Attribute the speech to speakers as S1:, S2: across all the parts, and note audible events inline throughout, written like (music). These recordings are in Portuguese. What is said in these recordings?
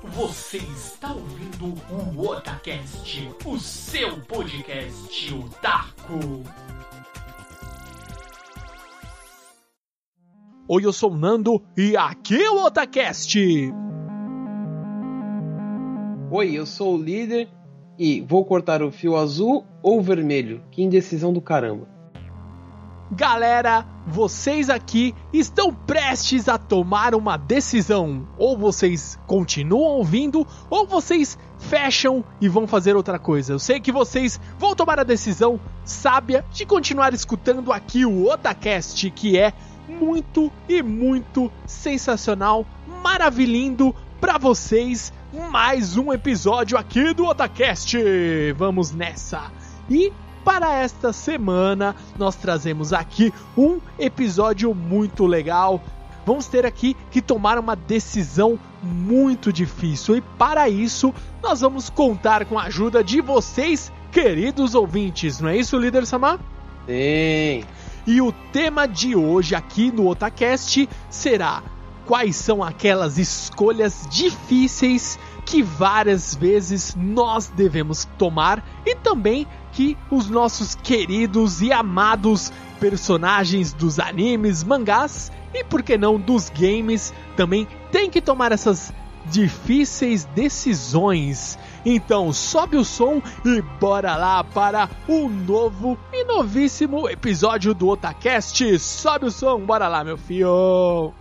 S1: Você está ouvindo o Otacast, o seu podcast otaku.
S2: Oi, eu sou o Nando e aqui é o Otacast.
S3: Oi, eu sou o líder e vou cortar o fio azul ou vermelho? Que indecisão do caramba.
S2: Galera, vocês aqui estão prestes a tomar uma decisão. Ou vocês continuam ouvindo, ou vocês fecham e vão fazer outra coisa. Eu sei que vocês vão tomar a decisão sábia de continuar escutando aqui o Otacast, que é muito e muito sensacional, maravilhindo para vocês mais um episódio aqui do Otacast. Vamos nessa. E para esta semana, nós trazemos aqui um episódio muito legal. Vamos ter aqui que tomar uma decisão muito difícil e para isso nós vamos contar com a ajuda de vocês, queridos ouvintes. Não é isso, líder Samar?
S3: Sim.
S2: E o tema de hoje aqui no Otacast será quais são aquelas escolhas difíceis que várias vezes nós devemos tomar e também que os nossos queridos e amados personagens dos animes, mangás e por que não dos games também têm que tomar essas difíceis decisões. Então sobe o som e bora lá para um novo e novíssimo episódio do Otacast. Sobe o som, bora lá, meu filho.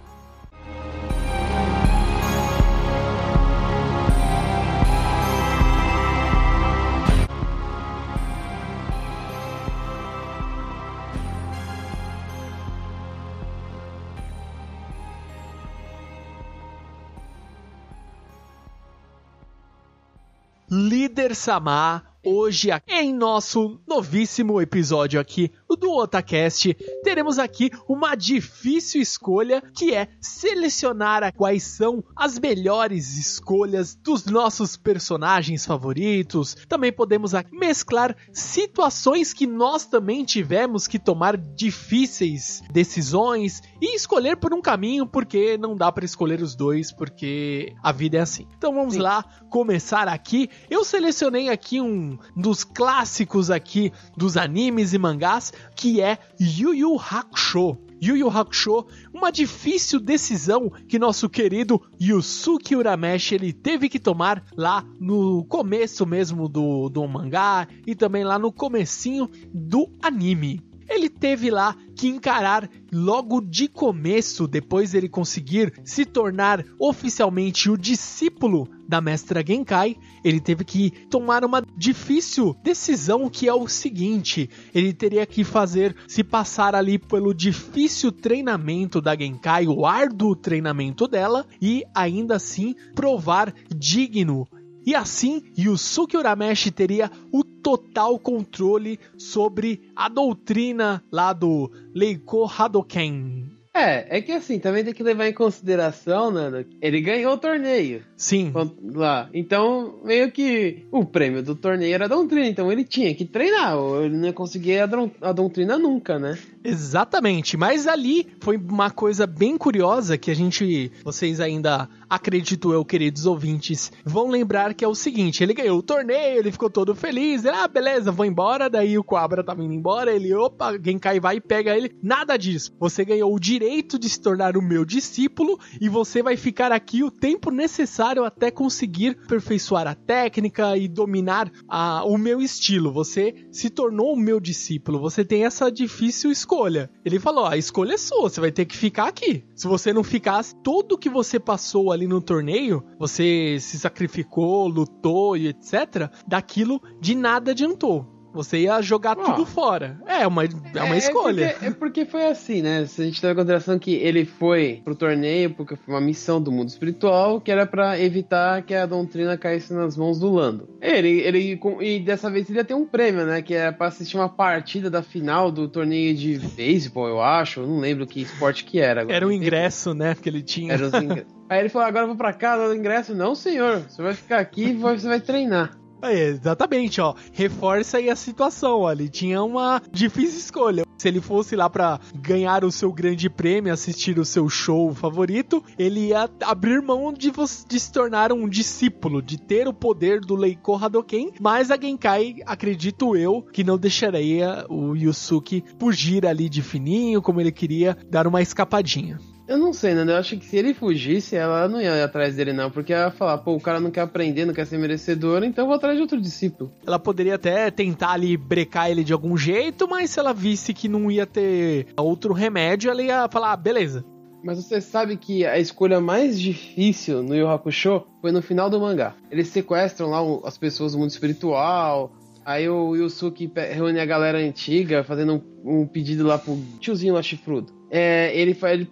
S2: Líder Samar, hoje em nosso novíssimo episódio aqui do Otacast, teremos aqui uma difícil escolha que é selecionar quais são as melhores escolhas dos nossos personagens favoritos. Também podemos mesclar situações que nós também tivemos que tomar difíceis decisões e escolher por um caminho, porque não dá para escolher os dois, porque a vida é assim. Então vamos Sim. lá começar aqui. Eu selecionei aqui um dos clássicos aqui dos animes e mangás que é Yu Yu Hakusho. Yu Yu Hakusho, uma difícil decisão que nosso querido Yusuke Urameshi ele teve que tomar lá no começo mesmo do, do mangá e também lá no comecinho do anime ele teve lá que encarar logo de começo, depois ele conseguir se tornar oficialmente o discípulo da mestra Genkai, ele teve que tomar uma difícil decisão que é o seguinte: ele teria que fazer se passar ali pelo difícil treinamento da Genkai, o árduo treinamento dela e ainda assim provar digno e assim, Yusuke Urameshi teria o total controle sobre a doutrina lá do Leiko Hadoken.
S3: É, é que assim, também tem que levar em consideração, Nando, ele ganhou o torneio.
S2: Sim.
S3: Lá. Então, meio que o prêmio do torneio era a doutrina, então ele tinha que treinar, ou ele não ia conseguir a, a doutrina nunca, né?
S2: Exatamente, mas ali foi uma coisa bem curiosa que a gente, vocês ainda, acredito eu, queridos ouvintes, vão lembrar que é o seguinte, ele ganhou o torneio, ele ficou todo feliz, ele, ah, beleza, vou embora, daí o Quabra tava indo embora, ele, opa, Genkai vai e pega ele, nada disso, você ganhou o direito de se tornar o meu discípulo e você vai ficar aqui o tempo necessário até conseguir aperfeiçoar a técnica e dominar a, o meu estilo. Você se tornou o meu discípulo, você tem essa difícil escolha. Ele falou: a escolha é sua, você vai ter que ficar aqui. Se você não ficasse, tudo que você passou ali no torneio, você se sacrificou, lutou e etc., daquilo de nada adiantou. Você ia jogar tudo fora. É uma, é uma é, escolha.
S3: É porque, é porque, foi assim, né? Se a gente tem em consideração que ele foi pro torneio porque foi uma missão do mundo espiritual que era para evitar que a doutrina caísse nas mãos do Lando. Ele, ele e dessa vez ele ia ter um prêmio, né? Que era pra assistir uma partida da final do torneio de beisebol, eu acho. Eu não lembro que esporte que era.
S2: Agora. Era o ingresso, né? Que ele tinha. Era os
S3: ingressos. (laughs) Aí ele falou: agora eu vou pra casa, o ingresso. Não, senhor. Você vai ficar aqui e você vai treinar.
S2: É, exatamente, ó. Reforça aí a situação, ó. Ele tinha uma difícil escolha. Se ele fosse lá para ganhar o seu grande prêmio, assistir o seu show favorito, ele ia abrir mão de, de se tornar um discípulo, de ter o poder do Leiko Hadoken, mas a Genkai, acredito eu, que não deixaria o Yusuke fugir ali de fininho, como ele queria, dar uma escapadinha.
S3: Eu não sei, né? Eu acho que se ele fugisse, ela não ia atrás dele, não. Porque ela ia falar, pô, o cara não quer aprender, não quer ser merecedor, então eu vou atrás de outro discípulo.
S2: Ela poderia até tentar ali brecar ele de algum jeito, mas se ela visse que não ia ter outro remédio, ela ia falar, ah, beleza.
S3: Mas você sabe que a escolha mais difícil no Yu Hakusho foi no final do mangá. Eles sequestram lá as pessoas do mundo espiritual, Aí o Yusuke reúne a galera antiga, fazendo um, um pedido lá pro tiozinho lá chifrudo. É, ele vai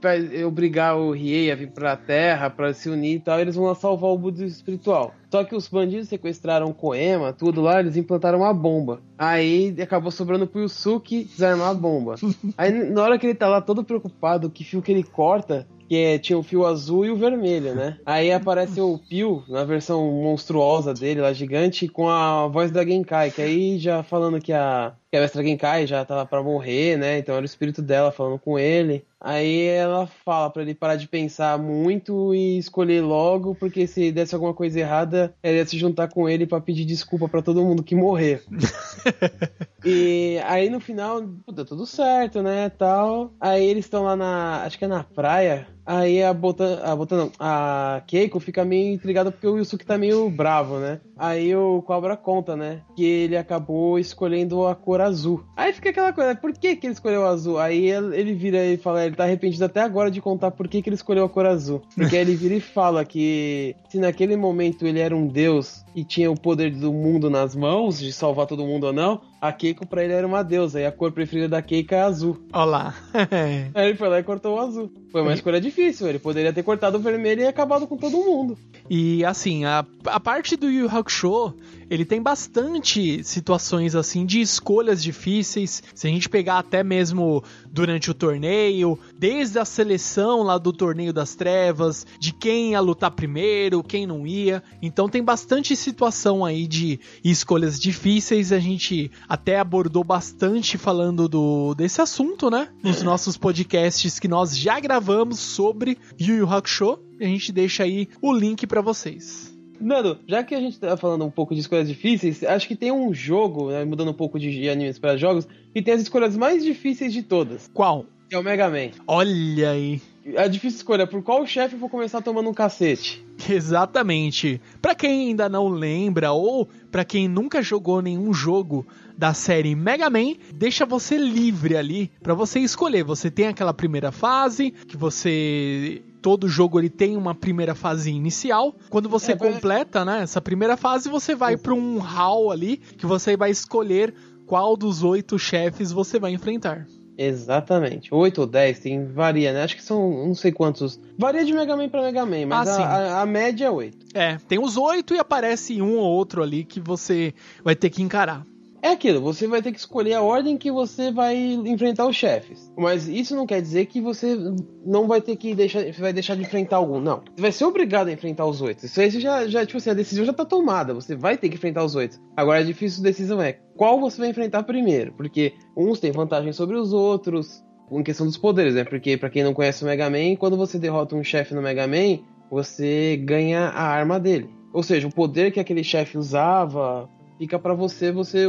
S3: obrigar o Riei a vir pra Terra para se unir e tal, eles vão lá salvar o Buda espiritual. Só que os bandidos sequestraram Koema, tudo lá, eles implantaram uma bomba. Aí acabou sobrando pro Yusuke desarmar a bomba. (laughs) Aí na hora que ele tá lá todo preocupado, que fio que ele corta, que é, tinha o fio azul e o vermelho, né? Aí aparece o Pio, na versão monstruosa dele, lá gigante, com a voz da Genkai, que aí já falando que a, que a Mestra Genkai já tava para morrer, né? Então era o espírito dela falando com ele. Aí ela fala para ele parar de pensar muito e escolher logo, porque se desse alguma coisa errada, ela ia se juntar com ele para pedir desculpa para todo mundo que morrer. (laughs) e aí no final, deu tudo certo, né, tal. Aí eles estão lá na, acho que é na praia, Aí a Botan, a Botan não, a Keiko fica meio intrigada porque o Yusuke tá meio bravo, né? Aí o Cobra conta, né? Que ele acabou escolhendo a cor azul. Aí fica aquela coisa, por que que ele escolheu o azul? Aí ele vira e fala, ele tá arrependido até agora de contar por que que ele escolheu a cor azul. Porque aí ele vira e fala que se naquele momento ele era um deus e tinha o poder do mundo nas mãos, de salvar todo mundo ou não, a Keiko pra ele era uma deusa, e a cor preferida da Keiko é azul.
S2: Olá. (laughs)
S3: Aí ele foi lá e cortou o azul. Foi uma escolha difícil, ele poderia ter cortado o vermelho e acabado com todo mundo.
S2: E assim, a, a parte do Yu Hakusho, ele tem bastante situações assim de escolhas difíceis. Se a gente pegar até mesmo durante o torneio, desde a seleção lá do torneio das trevas, de quem ia lutar primeiro, quem não ia. Então tem bastante situação aí de escolhas difíceis. A gente até abordou bastante falando do desse assunto, né? Nos nossos podcasts que nós já gravamos sobre Yu Yu Hakusho. A gente deixa aí o link para vocês.
S3: Nando, já que a gente tá falando um pouco de escolhas difíceis, acho que tem um jogo, né, mudando um pouco de animes para jogos, que tem as escolhas mais difíceis de todas.
S2: Qual?
S3: Que é o Mega Man.
S2: Olha aí.
S3: A difícil escolha, por qual chefe eu vou começar tomando um cacete?
S2: Exatamente. Para quem ainda não lembra ou para quem nunca jogou nenhum jogo da série Mega Man, deixa você livre ali para você escolher. Você tem aquela primeira fase que você todo jogo ele tem uma primeira fase inicial. Quando você é, completa, né, essa primeira fase, você vai para um hall ali que você vai escolher qual dos oito chefes você vai enfrentar.
S3: Exatamente. 8 ou 10, tem, varia, né? Acho que são não sei quantos. Varia de Mega Man pra Mega Man, mas ah, a, a, a, média é 8.
S2: É, tem os 8 e aparece um ou outro ali que você vai ter que encarar.
S3: É aquilo, você vai ter que escolher a ordem que você vai enfrentar os chefes. Mas isso não quer dizer que você não vai ter que deixar, vai deixar de enfrentar algum. Não. Você vai ser obrigado a enfrentar os oito. Isso aí já, já, tipo assim, a decisão já tá tomada. Você vai ter que enfrentar os oito. Agora a difícil decisão é qual você vai enfrentar primeiro. Porque uns têm vantagem sobre os outros. Em questão dos poderes, né? Porque, para quem não conhece o Mega Man, quando você derrota um chefe no Mega Man, você ganha a arma dele. Ou seja, o poder que aquele chefe usava, fica para você, você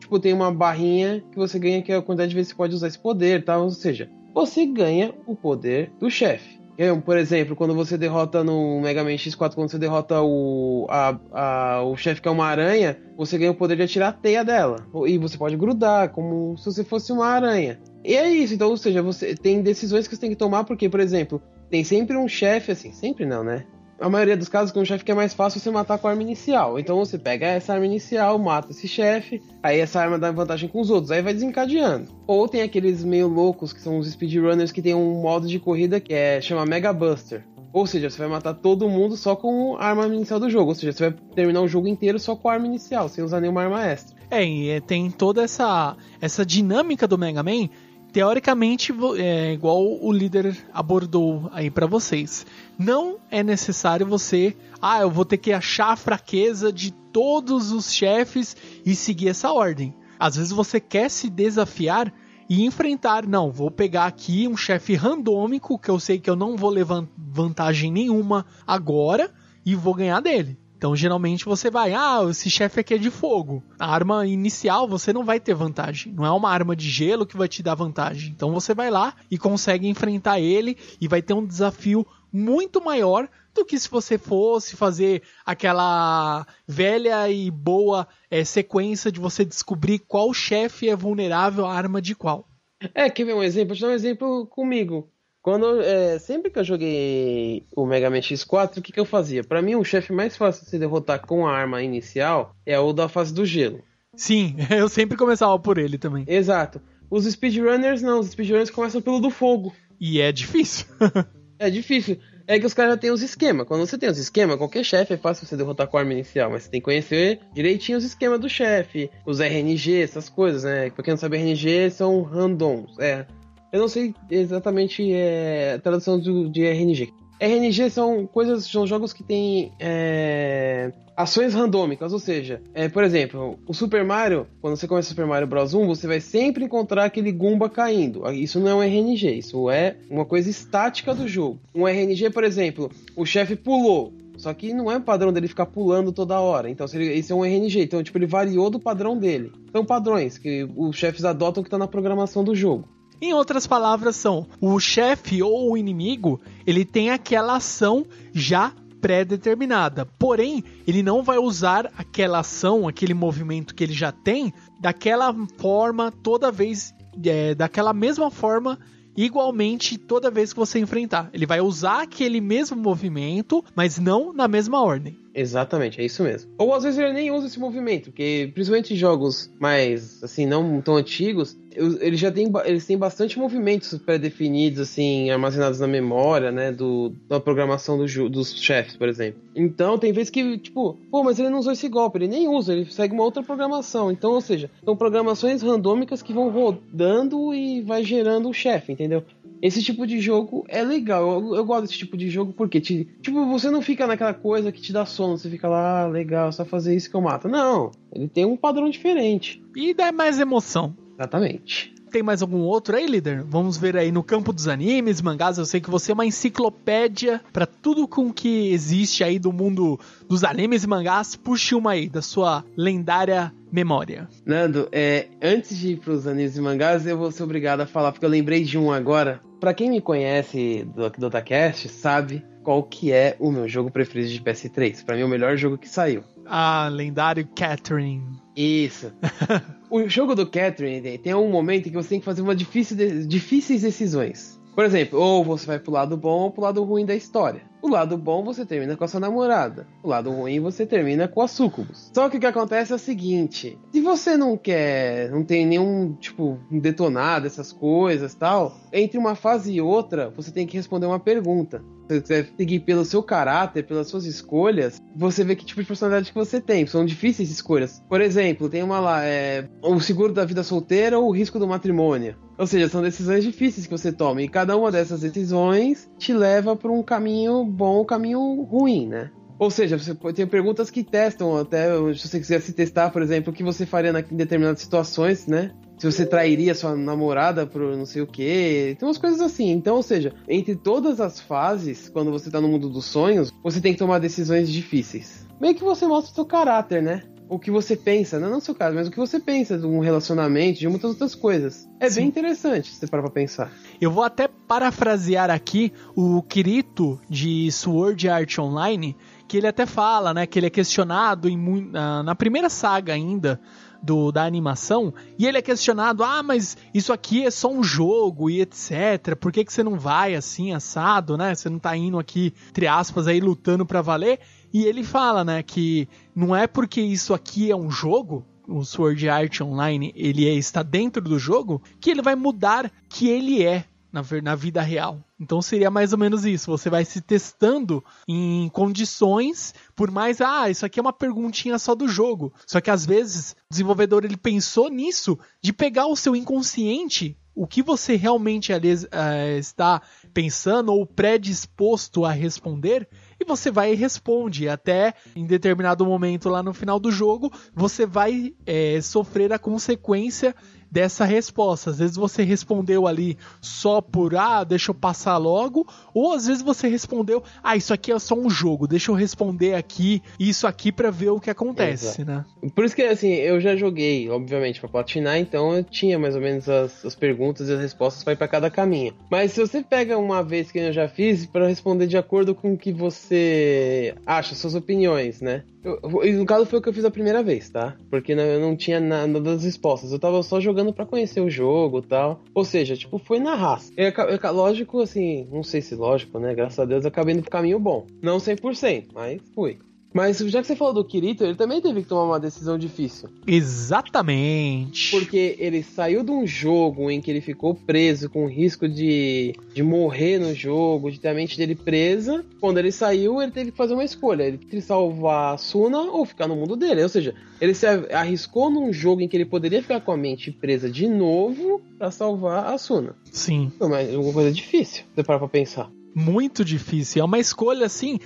S3: tipo tem uma barrinha que você ganha que é a quantidade de vezes que você pode usar esse poder, tá? Ou seja, você ganha o poder do chefe. Por exemplo, quando você derrota no Mega Man X4, quando você derrota o, a, a, o chefe que é uma aranha, você ganha o poder de atirar a teia dela. E você pode grudar, como se você fosse uma aranha. E é isso, então, ou seja, você tem decisões que você tem que tomar, porque, por exemplo, tem sempre um chefe, assim, sempre não, né? A maioria dos casos com um chefe que é mais fácil você matar com a arma inicial. Então você pega essa arma inicial, mata esse chefe, aí essa arma dá vantagem com os outros, aí vai desencadeando. Ou tem aqueles meio loucos que são os speedrunners que tem um modo de corrida que é chama Mega Buster. Ou seja, você vai matar todo mundo só com a arma inicial do jogo. Ou seja, você vai terminar o jogo inteiro só com a arma inicial, sem usar nenhuma arma extra.
S2: É, e tem toda essa, essa dinâmica do Mega Man teoricamente, é igual o líder abordou aí para vocês. Não é necessário você, ah, eu vou ter que achar a fraqueza de todos os chefes e seguir essa ordem. Às vezes você quer se desafiar e enfrentar, não, vou pegar aqui um chefe randômico que eu sei que eu não vou levar vantagem nenhuma agora e vou ganhar dele. Então, geralmente você vai, ah, esse chefe aqui é de fogo. A arma inicial você não vai ter vantagem. Não é uma arma de gelo que vai te dar vantagem. Então você vai lá e consegue enfrentar ele e vai ter um desafio muito maior do que se você fosse fazer aquela velha e boa é, sequência de você descobrir qual chefe é vulnerável à arma de qual.
S3: É, quer ver um exemplo? Vou te dar um exemplo comigo. Quando, é, sempre que eu joguei o Mega Man X4, o que, que eu fazia? Para mim, o chefe mais fácil de se derrotar com a arma inicial é o da fase do gelo.
S2: Sim, (laughs) eu sempre começava por ele também.
S3: Exato. Os speedrunners não, os speedrunners começam pelo do fogo.
S2: E é difícil. (laughs)
S3: é difícil. É que os caras já têm os esquemas. Quando você tem os esquemas, qualquer chefe é fácil você derrotar com a arma inicial, mas você tem que conhecer direitinho os esquemas do chefe, os RNG, essas coisas, né? Pra quem não sabe, RNG são randoms. É, eu não sei exatamente é, a tradução do, de RNG. RNG são coisas, são jogos que têm é, ações randômicas, ou seja, é, por exemplo, o Super Mario, quando você começa o Super Mario Bros 1, você vai sempre encontrar aquele Goomba caindo. Isso não é um RNG, isso é uma coisa estática do jogo. Um RNG, por exemplo, o chefe pulou, só que não é o padrão dele ficar pulando toda hora. Então, esse é um RNG. Então, tipo, ele variou do padrão dele. São padrões que os chefes adotam que tá na programação do jogo.
S2: Em outras palavras, são o chefe ou o inimigo, ele tem aquela ação já pré-determinada. Porém, ele não vai usar aquela ação, aquele movimento que ele já tem, daquela forma toda vez, é, daquela mesma forma igualmente toda vez que você enfrentar. Ele vai usar aquele mesmo movimento, mas não na mesma ordem.
S3: Exatamente, é isso mesmo. Ou às vezes ele nem usa esse movimento, porque principalmente jogos mais, assim, não tão antigos, eles já têm, eles têm bastante movimentos pré-definidos, assim, armazenados na memória, né, do, da programação do, dos chefes, por exemplo. Então, tem vezes que, tipo, pô, mas ele não usou esse golpe, ele nem usa, ele segue uma outra programação. Então, ou seja, são programações randômicas que vão rodando e vai gerando o chefe, entendeu? Esse tipo de jogo é legal. Eu, eu gosto desse tipo de jogo porque, te, tipo, você não fica naquela coisa que te dá sono. Você fica lá, ah, legal, só fazer isso que eu mato. Não, ele tem um padrão diferente.
S2: E dá mais emoção.
S3: Exatamente.
S2: Tem mais algum outro aí, líder? Vamos ver aí no campo dos animes, mangás. Eu sei que você é uma enciclopédia para tudo com que existe aí do mundo dos animes e mangás. Puxe uma aí da sua lendária memória.
S3: Nando, é, antes de ir pros animes e mangás, eu vou ser obrigado a falar, porque eu lembrei de um agora Pra quem me conhece do, do Otacast, sabe qual que é o meu jogo preferido de PS3. Pra mim, é o melhor jogo que saiu.
S2: Ah, lendário Catherine.
S3: Isso. (laughs) o jogo do Catherine tem um momento em que você tem que fazer uma difícil de, difíceis decisões. Por exemplo, ou você vai pro lado bom ou pro lado ruim da história. O lado bom você termina com a sua namorada. O lado ruim você termina com a sucubus. Só que o que acontece é o seguinte: se você não quer, não tem nenhum tipo detonado essas coisas tal, entre uma fase e outra você tem que responder uma pergunta. Se você quiser seguir pelo seu caráter, pelas suas escolhas, você vê que tipo de personalidade que você tem. São difíceis escolhas. Por exemplo, tem uma lá, é, o seguro da vida solteira ou o risco do matrimônio. Ou seja, são decisões difíceis que você toma. E cada uma dessas decisões te leva para um caminho bom caminho ruim, né? Ou seja, você tem perguntas que testam até, se você quiser se testar, por exemplo, o que você faria em determinadas situações, né? Se você trairia sua namorada por não sei o que, tem umas coisas assim. Então, ou seja, entre todas as fases, quando você tá no mundo dos sonhos, você tem que tomar decisões difíceis. Meio que você mostra o seu caráter, né? O que você pensa, não, não o seu caso, mas o que você pensa de um relacionamento, de muitas outras coisas. É Sim. bem interessante se você parar pra pensar.
S2: Eu vou até parafrasear aqui o Kirito de Sword Art Online, que ele até fala, né, que ele é questionado em, na, na primeira saga ainda, do, da animação, e ele é questionado: ah, mas isso aqui é só um jogo e etc. Por que, que você não vai assim, assado, né? Você não tá indo aqui, entre aspas, aí lutando pra valer. E ele fala, né, que não é porque isso aqui é um jogo, o Sword Art Online, ele é, está dentro do jogo, que ele vai mudar que ele é na, na vida real. Então seria mais ou menos isso. Você vai se testando em condições, por mais, ah, isso aqui é uma perguntinha só do jogo. Só que às vezes o desenvolvedor ele pensou nisso de pegar o seu inconsciente o que você realmente aliás, uh, está pensando ou predisposto a responder e você vai e responde. Até em determinado momento lá no final do jogo, você vai é, sofrer a consequência dessa resposta. Às vezes você respondeu ali só por ah, deixa eu passar logo, ou às vezes você respondeu, ah, isso aqui é só um jogo, deixa eu responder aqui isso aqui para ver o que acontece, Exato. né?
S3: Por isso que assim, eu já joguei, obviamente, para platinar, então eu tinha mais ou menos as, as perguntas e as respostas ir para cada caminho. Mas se você pega uma vez que eu já fiz para responder de acordo com o que você acha, suas opiniões, né? Eu, no caso foi o que eu fiz a primeira vez, tá? Porque eu não tinha nada das respostas. Eu tava só jogando para conhecer o jogo tal. Ou seja, tipo, foi na raça. Eu, eu, lógico, assim, não sei se lógico, né? Graças a Deus eu acabei indo pro caminho bom. Não 100%, mas fui. Mas já que você falou do Kirito, ele também teve que tomar uma decisão difícil.
S2: Exatamente.
S3: Porque ele saiu de um jogo em que ele ficou preso com o risco de, de morrer no jogo, de ter a mente dele presa. Quando ele saiu, ele teve que fazer uma escolha. Ele teve que salvar a Suna ou ficar no mundo dele. Ou seja, ele se arriscou num jogo em que ele poderia ficar com a mente presa de novo para salvar a Suna.
S2: Sim.
S3: Mas é uma coisa difícil, você parar pra pensar
S2: muito difícil. É uma escolha assim.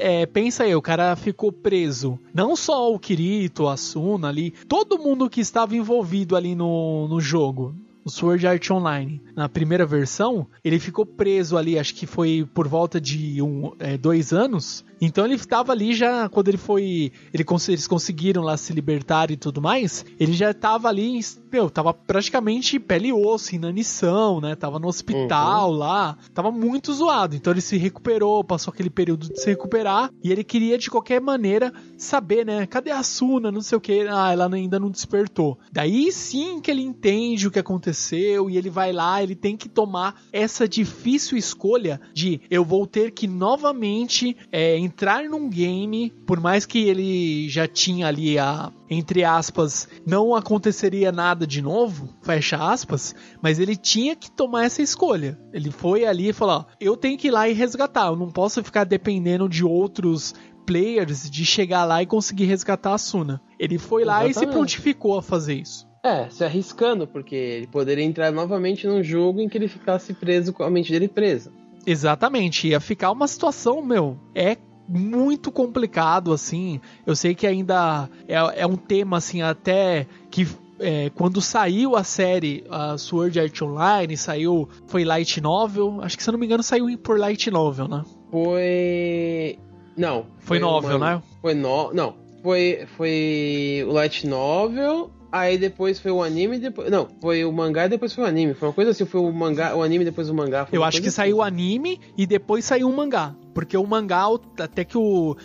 S2: É, pensa aí, o cara ficou preso. Não só o Kirito, a Suna ali, todo mundo que estava envolvido ali no, no jogo o Sword Art Online, na primeira versão, ele ficou preso ali, acho que foi por volta de um, é, dois anos, então ele estava ali já, quando ele foi. Ele, eles conseguiram lá se libertar e tudo mais. Ele já estava ali, meu, tava praticamente pele e osso, inanição, né? Tava no hospital uhum. lá. Tava muito zoado. Então ele se recuperou, passou aquele período de se recuperar. E ele queria, de qualquer maneira, saber, né? Cadê a Suna? Não sei o que. Ah, ela ainda não despertou. Daí sim que ele entende o que aconteceu. E ele vai lá, ele tem que tomar essa difícil escolha de eu vou ter que novamente. É, entrar num game, por mais que ele já tinha ali a, entre aspas, não aconteceria nada de novo, fecha aspas, mas ele tinha que tomar essa escolha. Ele foi ali e falou: eu tenho que ir lá e resgatar, eu não posso ficar dependendo de outros players de chegar lá e conseguir resgatar a Suna. Ele foi lá Exatamente. e se prontificou a fazer isso.
S3: É, se arriscando, porque ele poderia entrar novamente num jogo em que ele ficasse preso com a mente dele presa.
S2: Exatamente, ia ficar uma situação, meu, é muito complicado, assim. Eu sei que ainda é, é um tema, assim, até que é, quando saiu a série a Sword Art Online, saiu. Foi Light Novel. Acho que se eu não me engano, saiu por Light Novel, né?
S3: Foi. Não.
S2: Foi, foi novel, uma... né?
S3: Foi no... Não. Foi, foi o Light Novel Aí depois foi o anime, depois. Não, foi o mangá e depois foi o anime. Foi uma coisa assim, foi o mangá, o anime depois o mangá.
S2: Eu acho que
S3: assim.
S2: saiu o anime e depois saiu o mangá. Porque o mangá, até que o,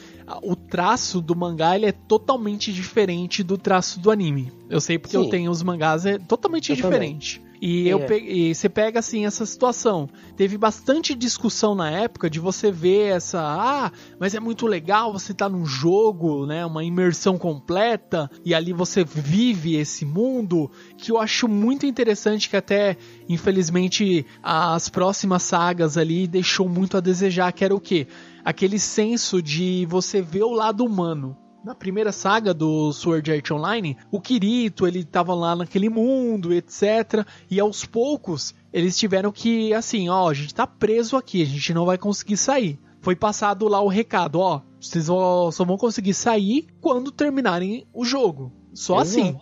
S2: o traço do mangá ele é totalmente diferente do traço do anime. Eu sei porque Sim. eu tenho os mangás, é totalmente eu diferente. Também. E, eu é. e você pega assim essa situação. Teve bastante discussão na época de você ver essa, ah, mas é muito legal você estar tá num jogo, né, uma imersão completa e ali você vive esse mundo, que eu acho muito interessante que até infelizmente as próximas sagas ali deixou muito a desejar, que era o quê? Aquele senso de você ver o lado humano na primeira saga do Sword Art Online, o Kirito, ele tava lá naquele mundo, etc. E aos poucos, eles tiveram que, assim, ó, a gente tá preso aqui, a gente não vai conseguir sair. Foi passado lá o recado, ó, vocês só vão conseguir sair quando terminarem o jogo. Só assim.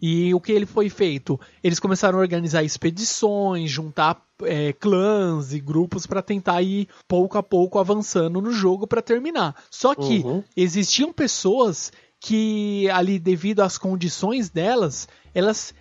S2: E o que ele foi feito? Eles começaram a organizar expedições, juntar é, clãs e grupos para tentar ir pouco a pouco avançando no jogo para terminar. Só que uhum. existiam pessoas que ali devido às condições delas, elas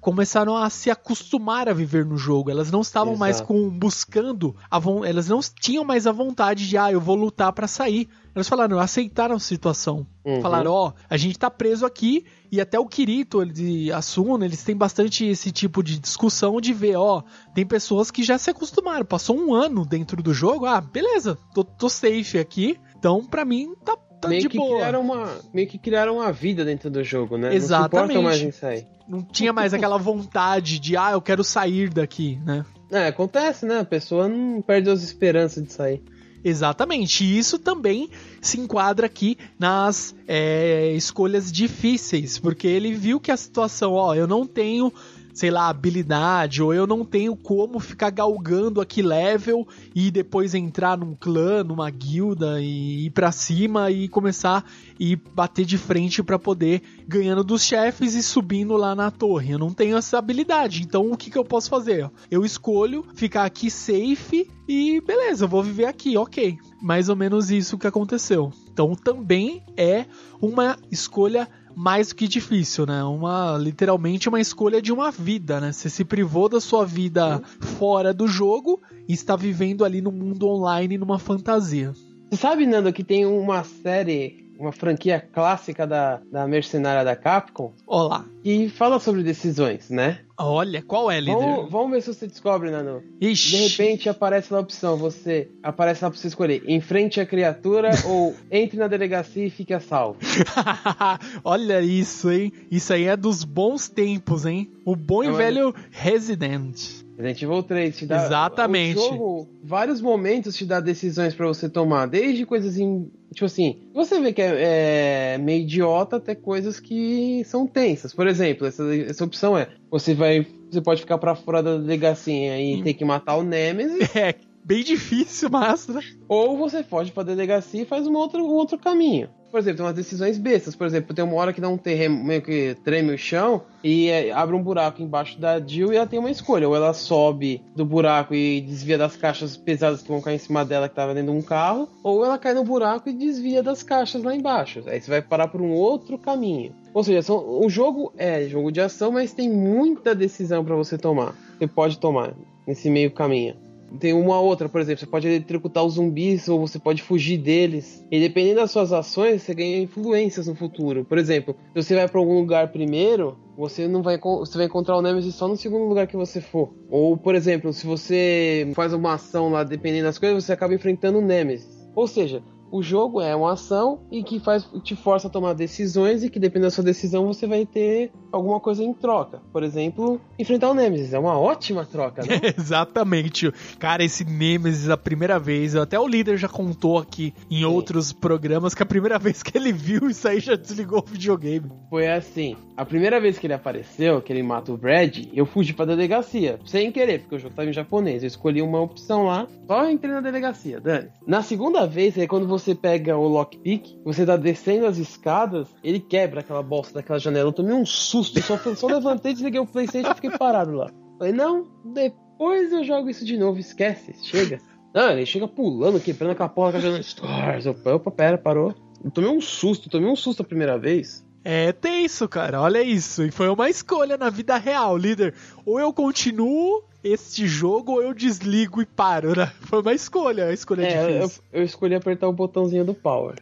S2: começaram a se acostumar a viver no jogo. Elas não estavam Exato. mais com buscando, a, elas não tinham mais a vontade de ah, eu vou lutar para sair. Elas falaram, aceitaram a situação. Uhum. Falaram, ó, oh, a gente tá preso aqui e até o Kirito e a Suna, eles têm bastante esse tipo de discussão de ver, ó, tem pessoas que já se acostumaram, passou um ano dentro do jogo, ah, beleza, tô, tô safe aqui, então pra mim tá Tá
S3: meio
S2: que
S3: boa. criaram uma meio que criaram uma vida dentro do jogo, né?
S2: Exatamente.
S3: Não mais em sair.
S2: Não tinha mais aquela vontade de ah, eu quero sair daqui, né?
S3: É, acontece, né? A pessoa não perde as esperanças de sair.
S2: Exatamente, e isso também se enquadra aqui nas é, escolhas difíceis, porque ele viu que a situação, ó, eu não tenho sei lá, habilidade, ou eu não tenho como ficar galgando aqui level e depois entrar num clã, numa guilda e ir pra cima e começar e bater de frente para poder ganhando dos chefes e subindo lá na torre. Eu não tenho essa habilidade, então o que, que eu posso fazer? Eu escolho ficar aqui safe e beleza, eu vou viver aqui, ok. Mais ou menos isso que aconteceu. Então também é uma escolha mais do que difícil, né? Uma literalmente uma escolha de uma vida, né? Você se privou da sua vida fora do jogo e está vivendo ali no mundo online numa fantasia.
S3: Você sabe, Nando, que tem uma série uma franquia clássica da, da mercenária da Capcom.
S2: Olá.
S3: Que fala sobre decisões, né?
S2: Olha, qual é, líder?
S3: Vamos, vamos ver se você descobre, Nano.
S2: Ixi.
S3: De repente aparece lá a opção, você aparece lá pra você escolher, enfrente a criatura (laughs) ou entre na delegacia e fique a salvo. (laughs)
S2: Olha isso, hein? Isso aí é dos bons tempos, hein? O bom e velho Resident.
S3: Resident Evil 3 te dá.
S2: Exatamente.
S3: O jogo, vários momentos te dá decisões para você tomar, desde coisas em. Tipo assim, você vê que é, é, meio idiota até coisas que são tensas. Por exemplo, essa, essa opção é: você vai. Você pode ficar para fora da delegacia e hum. ter que matar o Nemesis. (laughs)
S2: É, bem difícil, mas. Né?
S3: Ou você foge pra delegacia e faz um outro, um outro caminho por exemplo, tem umas decisões bestas. Por exemplo, tem uma hora que dá um terreno, meio que treme o chão e é, abre um buraco embaixo da Jill e ela tem uma escolha. Ou ela sobe do buraco e desvia das caixas pesadas que vão cair em cima dela que tava dentro de um carro, ou ela cai no buraco e desvia das caixas lá embaixo. Aí você vai parar por um outro caminho. Ou seja, são, o jogo é jogo de ação, mas tem muita decisão para você tomar. Você pode tomar nesse meio caminho. Tem uma outra, por exemplo, você pode eletrocutar os zumbis ou você pode fugir deles. E dependendo das suas ações, você ganha influências no futuro. Por exemplo, se você vai para algum lugar primeiro, você não vai você vai encontrar o Nemesis só no segundo lugar que você for. Ou, por exemplo, se você faz uma ação lá dependendo das coisas, você acaba enfrentando o Nemesis. Ou seja, o jogo é uma ação e que faz, te força a tomar decisões e que dependendo da sua decisão você vai ter alguma coisa em troca. Por exemplo, enfrentar o Nemesis. É uma ótima troca, né? (laughs)
S2: Exatamente. Cara, esse Nemesis, a primeira vez, até o líder já contou aqui em Sim. outros programas que a primeira (laughs) vez que ele viu isso aí já desligou o videogame.
S3: Foi assim. A primeira vez que ele apareceu, que ele mata o Brad, eu fugi pra delegacia. Sem querer, porque o jogo tava em japonês. Eu escolhi uma opção lá, só entrei na delegacia, Dani. Na segunda vez, é quando você pega o lockpick, você tá descendo as escadas, ele quebra aquela bosta daquela janela. Eu tomei um susto, só, só levantei, desliguei o Playstation e fiquei parado lá. Falei, não, depois eu jogo isso de novo, esquece, chega. Não, ele chega pulando, quebrando aquela porra janela. Stars, opa, pera, parou. Eu tomei um susto, tomei um susto a primeira vez.
S2: É tenso, cara. Olha isso. E foi uma escolha na vida real, líder. Ou eu continuo este jogo ou eu desligo e paro, né? Foi uma escolha, a escolha é,
S3: difícil. Eu, eu escolhi apertar o botãozinho do power.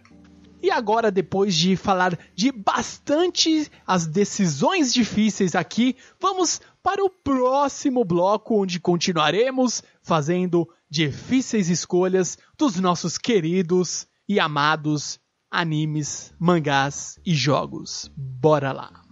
S2: E agora, depois de falar de bastante as decisões difíceis aqui, vamos para o próximo bloco, onde continuaremos fazendo difíceis escolhas dos nossos queridos e amados animes, mangás e jogos. Bora lá!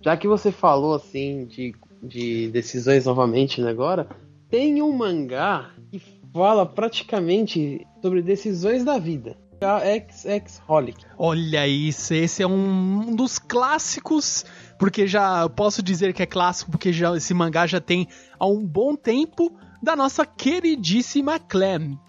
S3: Já que você falou assim de, de decisões novamente né, agora, tem um mangá que fala praticamente sobre decisões da vida. Ex-Ex-Holic.
S2: Olha isso, esse é um dos clássicos porque já posso dizer que é clássico, porque já esse mangá já tem há um bom tempo da nossa queridíssima Clamp.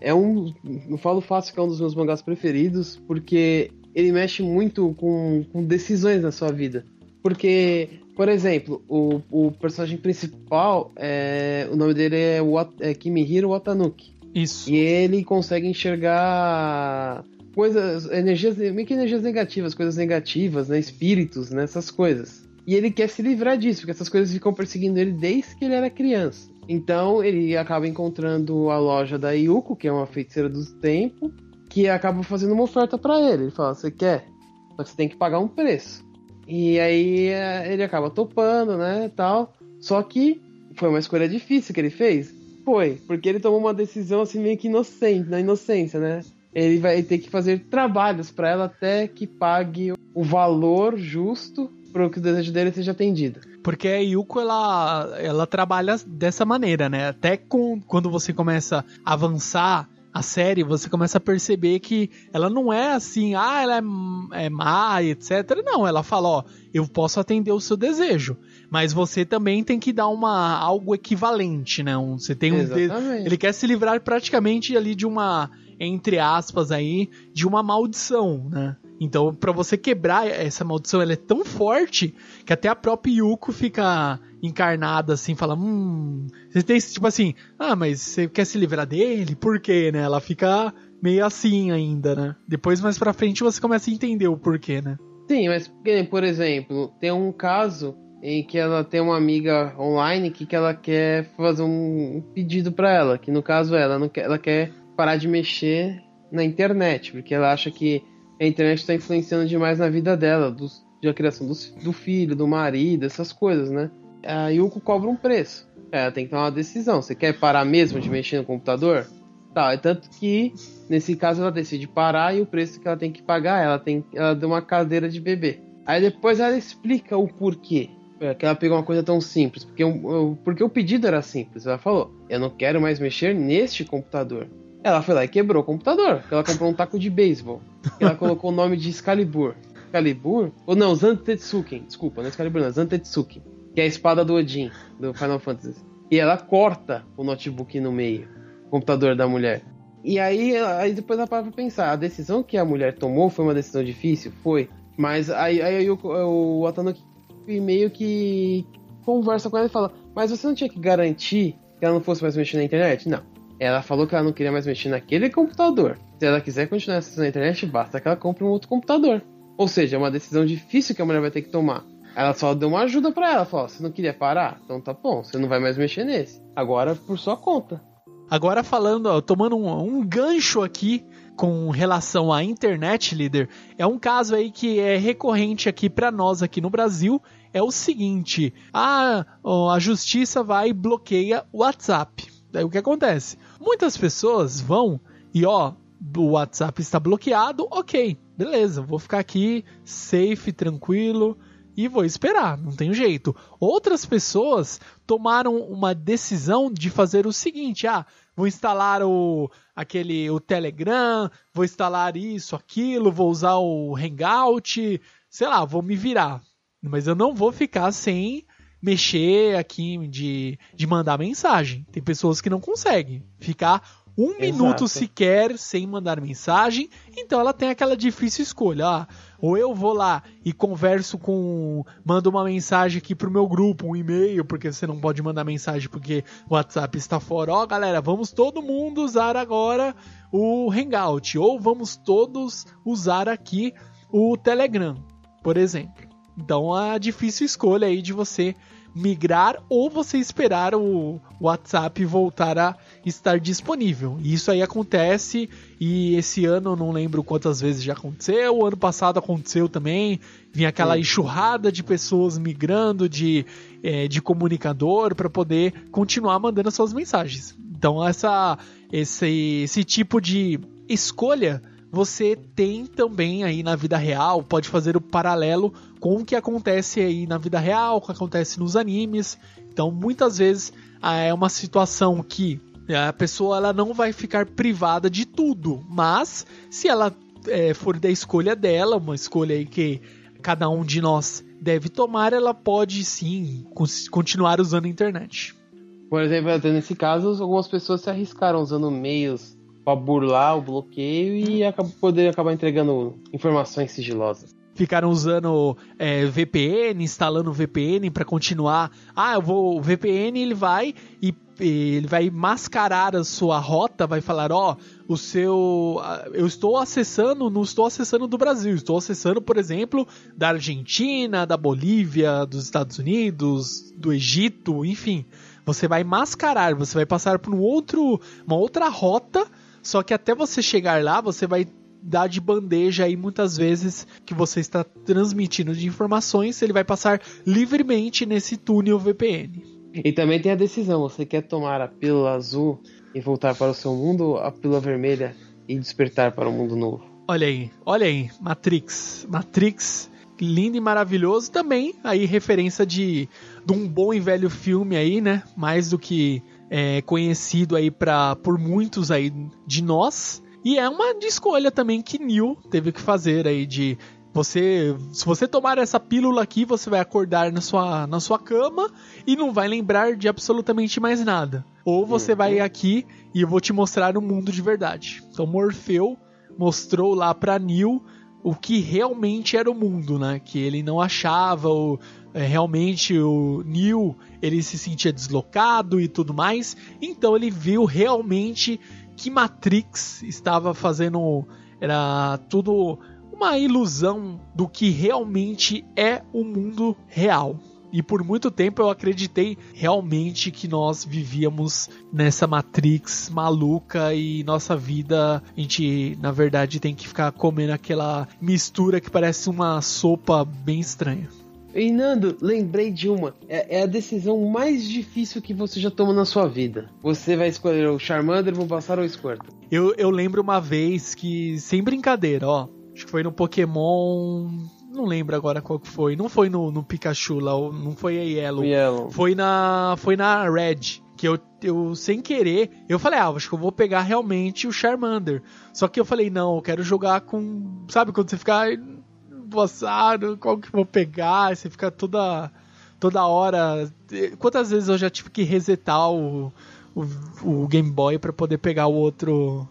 S3: É um, eu falo fácil que é um dos meus mangás preferidos, porque ele mexe muito com, com decisões na sua vida. Porque, por exemplo, o, o personagem principal, é, o nome dele é, é Kimihiro Watanuki.
S2: Isso.
S3: E ele consegue enxergar coisas, energias, meio que energias negativas, coisas negativas, né? Espíritos, né? Essas coisas. E ele quer se livrar disso, porque essas coisas ficam perseguindo ele desde que ele era criança. Então ele acaba encontrando a loja da Yuko, que é uma feiticeira do tempo, que acaba fazendo uma oferta para ele. Ele fala: Você quer? Só que você tem que pagar um preço. E aí ele acaba topando, né? Tal. Só que foi uma escolha difícil que ele fez. Foi, porque ele tomou uma decisão assim meio que inocente, na inocência, né? ele vai ter que fazer trabalhos para ela até que pague o valor justo para que o desejo dele seja atendido.
S2: Porque a Yuko ela, ela trabalha dessa maneira, né? Até com, quando você começa a avançar a série, você começa a perceber que ela não é assim, ah, ela é, é má, etc. Não, ela fala, ó, eu posso atender o seu desejo, mas você também tem que dar uma algo equivalente, né? Um, você tem um
S3: Exatamente.
S2: ele quer se livrar praticamente ali de uma entre aspas aí, de uma maldição, né? Então, pra você quebrar essa maldição, ela é tão forte que até a própria Yuko fica encarnada assim, fala, hum, você tem tipo assim, ah, mas você quer se livrar dele? Por quê, né? Ela fica meio assim ainda, né? Depois mais pra frente você começa a entender o porquê, né?
S3: Sim, mas por exemplo, tem um caso em que ela tem uma amiga online que, que ela quer fazer um pedido pra ela, que no caso ela não quer, ela quer parar de mexer na internet, porque ela acha que a internet está influenciando demais na vida dela, dos, da criação do filho, do marido, essas coisas, né? A Yuko cobra um preço. Ela tem que tomar uma decisão. Você quer parar mesmo de mexer no computador? Tá, é tanto que nesse caso ela decide parar e o preço que ela tem que pagar, ela tem, ela deu uma cadeira de bebê. Aí depois ela explica o porquê. É, que ela pegou uma coisa tão simples, porque, o- porque o pedido era simples. Ela falou: Eu não quero mais mexer neste computador. Ela foi lá e quebrou o computador. Ela comprou um taco de beisebol. Ela colocou o nome de Excalibur. Excalibur? Ou não, Zantetsuken. Desculpa, não é Excalibur, não. Zantetsuken. Que é a espada do Odin, do Final Fantasy. E ela corta o notebook no meio. O computador da mulher. E aí, aí depois ela para pra pensar. A decisão que a mulher tomou foi uma decisão difícil? Foi. Mas aí, aí o, o Watanuki meio que conversa com ela e fala: Mas você não tinha que garantir que ela não fosse mais mexer na internet? Não. Ela falou que ela não queria mais mexer naquele computador. Se ela quiser continuar acessando a internet, basta que ela compre um outro computador. Ou seja, é uma decisão difícil que a mulher vai ter que tomar. Ela só deu uma ajuda pra ela. Falou: Você não queria parar? Então tá bom, você não vai mais mexer nesse. Agora por sua conta.
S2: Agora falando, ó, tomando um, um gancho aqui com relação à internet, líder, é um caso aí que é recorrente aqui pra nós aqui no Brasil. É o seguinte: a, a justiça vai e bloqueia o WhatsApp. Daí o que acontece? Muitas pessoas vão e ó, o WhatsApp está bloqueado, ok, beleza, vou ficar aqui safe, tranquilo e vou esperar, não tem jeito. Outras pessoas tomaram uma decisão de fazer o seguinte: ah, vou instalar o aquele o Telegram, vou instalar isso, aquilo, vou usar o Hangout, sei lá, vou me virar. Mas eu não vou ficar sem mexer aqui de, de mandar mensagem. Tem pessoas que não conseguem ficar um
S3: Exato.
S2: minuto sequer sem mandar mensagem, então ela tem aquela difícil escolha. Ah, ou eu vou lá e converso com. mando uma mensagem aqui pro meu grupo, um e-mail, porque você não pode mandar mensagem porque o WhatsApp está fora. Ó, galera, vamos todo mundo usar agora o Hangout. Ou vamos todos usar aqui o Telegram, por exemplo. Então a difícil escolha aí de você migrar ou você esperar o WhatsApp voltar a estar disponível. E isso aí acontece e esse ano eu não lembro quantas vezes já aconteceu, o ano passado aconteceu também, vinha aquela enxurrada de pessoas migrando de, eh, de comunicador para poder continuar mandando suas mensagens. Então essa, esse, esse tipo de escolha você tem também aí na vida real, pode fazer o paralelo com o que acontece aí na vida real, o que acontece nos animes. Então, muitas vezes ah, é uma situação que a pessoa ela não vai ficar privada de tudo, mas se ela eh, for da escolha dela, uma escolha aí que cada um de nós deve tomar, ela pode sim continuar usando a internet.
S3: Por exemplo, nesse caso, algumas pessoas se arriscaram usando meios pra burlar o bloqueio e poder acabar entregando informações sigilosas.
S2: ficaram usando é, VPN, instalando VPN para continuar. Ah, eu vou. O VPN ele vai e ele vai mascarar a sua rota, vai falar, ó, o seu, eu estou acessando, não estou acessando do Brasil, estou acessando, por exemplo, da Argentina, da Bolívia, dos Estados Unidos, do Egito, enfim. Você vai mascarar, você vai passar por um outro, uma outra rota, só que até você chegar lá, você vai dar de bandeja aí muitas vezes que você está transmitindo de informações, ele vai passar livremente nesse túnel VPN.
S3: E também tem a decisão: você quer tomar a pílula azul e voltar para o seu mundo, ou a pílula vermelha e despertar para um mundo novo?
S2: Olha aí, olha aí, Matrix. Matrix, lindo e maravilhoso. Também aí referência de, de um bom e velho filme aí, né? Mais do que é, conhecido aí pra, por muitos aí de nós. E é uma escolha também que Neil teve que fazer aí de você, se você tomar essa pílula aqui, você vai acordar na sua, na sua cama e não vai lembrar de absolutamente mais nada. Ou você uhum. vai aqui e eu vou te mostrar o um mundo de verdade. Então Morfeu mostrou lá para Neil o que realmente era o mundo, né? Que ele não achava o, é, realmente o Neil ele se sentia deslocado e tudo mais. Então ele viu realmente que Matrix estava fazendo era tudo uma ilusão do que realmente é o mundo real. E por muito tempo eu acreditei realmente que nós vivíamos nessa Matrix maluca e nossa vida, a gente na verdade tem que ficar comendo aquela mistura que parece uma sopa bem estranha.
S3: E Nando, lembrei de uma. É, é, a decisão mais difícil que você já tomou na sua vida. Você vai escolher o Charmander, passar ou o Squirtle.
S2: Eu, eu lembro uma vez que, sem brincadeira, ó, Acho que foi no Pokémon. Não lembro agora qual que foi. Não foi no, no Pikachu lá, não foi a Yellow.
S3: Yellow.
S2: Foi na. Foi na Red. Que eu, eu, sem querer, eu falei, ah, acho que eu vou pegar realmente o Charmander. Só que eu falei, não, eu quero jogar com. Sabe quando você fica emboçado, qual que vou pegar? Você fica toda. toda hora. Quantas vezes eu já tive que resetar o, o, o Game Boy para poder pegar o outro.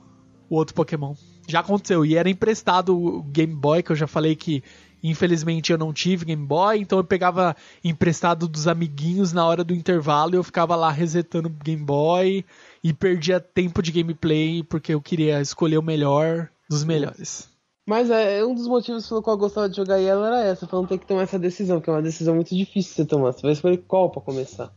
S2: o outro Pokémon? Já aconteceu. E era emprestado o Game Boy, que eu já falei que infelizmente eu não tive Game Boy, então eu pegava emprestado dos amiguinhos na hora do intervalo e eu ficava lá resetando o Game Boy e perdia tempo de gameplay porque eu queria escolher o melhor dos melhores.
S3: Mas é, um dos motivos pelo qual eu gostava de jogar ela era essa, pra não ter que tomar essa decisão, que é uma decisão muito difícil de você tomar. Você vai escolher qual pra começar.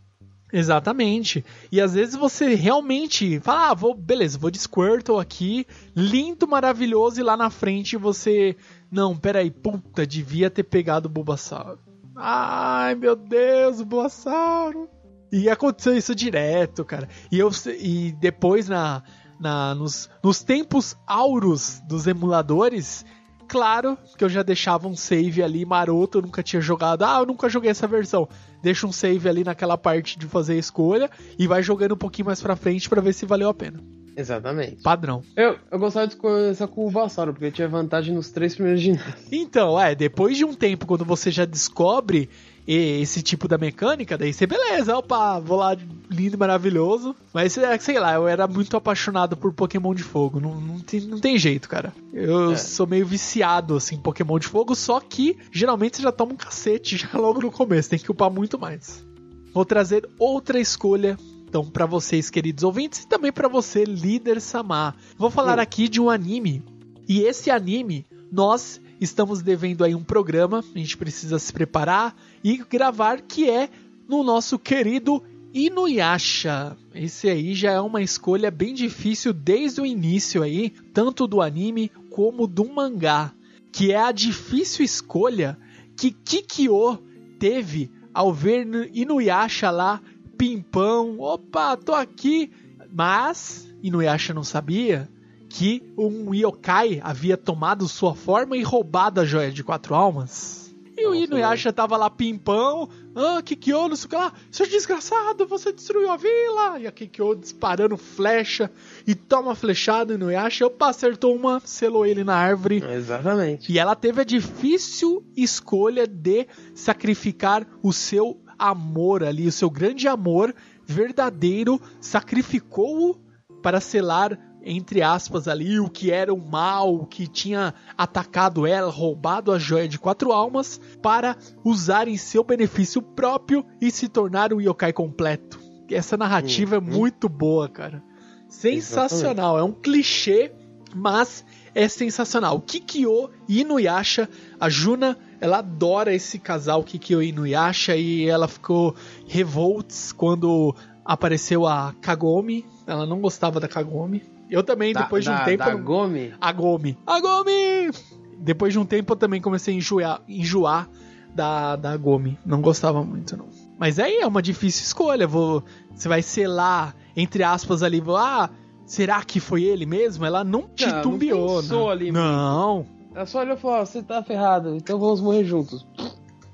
S2: Exatamente. E às vezes você realmente fala, ah, vou, beleza, vou de Squirtle aqui, lindo, maravilhoso, e lá na frente você. Não, peraí, puta, devia ter pegado o Bulbasauro. Ai, meu Deus, o Bulbasauro. E aconteceu isso direto, cara. E, eu, e depois, na, na, nos, nos tempos auros dos emuladores, claro que eu já deixava um save ali maroto, eu nunca tinha jogado. Ah, eu nunca joguei essa versão deixa um save ali naquela parte de fazer a escolha e vai jogando um pouquinho mais pra frente para ver se valeu a pena.
S3: Exatamente.
S2: Padrão.
S3: Eu, eu gostava de começar com o Vassauro, porque eu tinha vantagem nos três primeiros ginásios.
S2: Então, é, depois de um tempo, quando você já descobre esse tipo da mecânica, daí você, beleza, opa, vou lá, lindo, maravilhoso. Mas, é, sei lá, eu era muito apaixonado por Pokémon de Fogo. Não, não, tem, não tem jeito, cara. Eu é. sou meio viciado, assim, Pokémon de Fogo, só que geralmente você já toma um cacete (laughs) já logo no começo, tem que upar muito mais. Vou trazer outra escolha então, para vocês, queridos ouvintes, e também para você, líder Samar. Vou falar aqui de um anime. E esse anime, nós estamos devendo aí um programa, a gente precisa se preparar e gravar, que é no nosso querido Inuyasha. Esse aí já é uma escolha bem difícil desde o início aí, tanto do anime como do mangá, que é a difícil escolha que Kikyo teve ao ver Inuyasha lá pimpão, opa, tô aqui. Mas Inuyasha não sabia que um yokai havia tomado sua forma e roubado a joia de quatro almas. E Nossa, o Inuyasha tava lá pimpão, ah, Kikyo, não sei o que lá, seu desgraçado, você destruiu a vila! E a Kikyo disparando flecha e toma flechada no Inuyasha, opa, acertou uma, selou ele na árvore.
S3: Exatamente.
S2: E ela teve a difícil escolha de sacrificar o seu amor ali, o seu grande amor verdadeiro, sacrificou-o para selar entre aspas ali o que era o mal, o que tinha atacado ela, roubado a joia de quatro almas, para usar em seu benefício próprio e se tornar um yokai completo. Essa narrativa uhum. é muito boa, cara. Sensacional, Exatamente. é um clichê, mas é sensacional. Kikyo e Inuyasha, a Juna, ela adora esse casal Kikyo e Inuyasha e ela ficou revolts quando apareceu a Kagome. Ela não gostava da Kagome. Eu também, da, depois de um
S3: da,
S2: tempo.
S3: Da Gomi?
S2: A Gomi. A Gomi! Depois de um tempo eu também comecei a enjoar, enjoar da, da Gomi. Não gostava muito, não. Mas aí é uma difícil escolha. Vou, você vai selar, entre aspas, ali. Vou, ah, será que foi ele mesmo? Ela não titubeou,
S3: não. Né? Ali,
S2: não.
S3: Ela só olhou e falou: você tá ferrado, então vamos morrer juntos.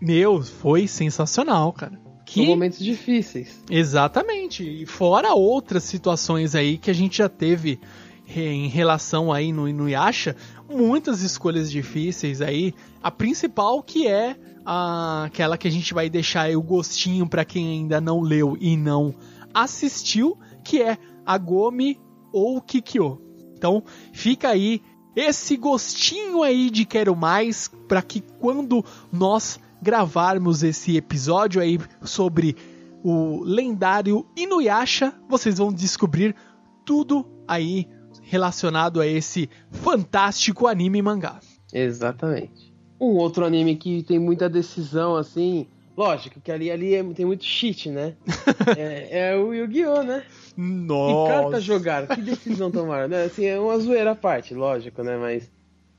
S2: Meu, foi sensacional, cara. Que...
S3: São momentos difíceis.
S2: Exatamente. E fora outras situações aí que a gente já teve em relação aí no Inuyasha, muitas escolhas difíceis aí. A principal que é a, aquela que a gente vai deixar aí o gostinho para quem ainda não leu e não assistiu, que é a Gomi ou Kikyo. Então, fica aí esse gostinho aí de quero mais para que quando nós gravarmos esse episódio aí sobre o lendário Inuyasha, vocês vão descobrir tudo aí relacionado a esse fantástico anime mangá.
S3: Exatamente. Um outro anime que tem muita decisão, assim. Lógico que ali, ali é, tem muito cheat, né? (laughs) é, é, o Yu-Gi-Oh!, né?
S2: Nossa!
S3: Que carta jogar? Que decisão tomar? Né? Assim, é uma zoeira à parte, lógico, né? Mas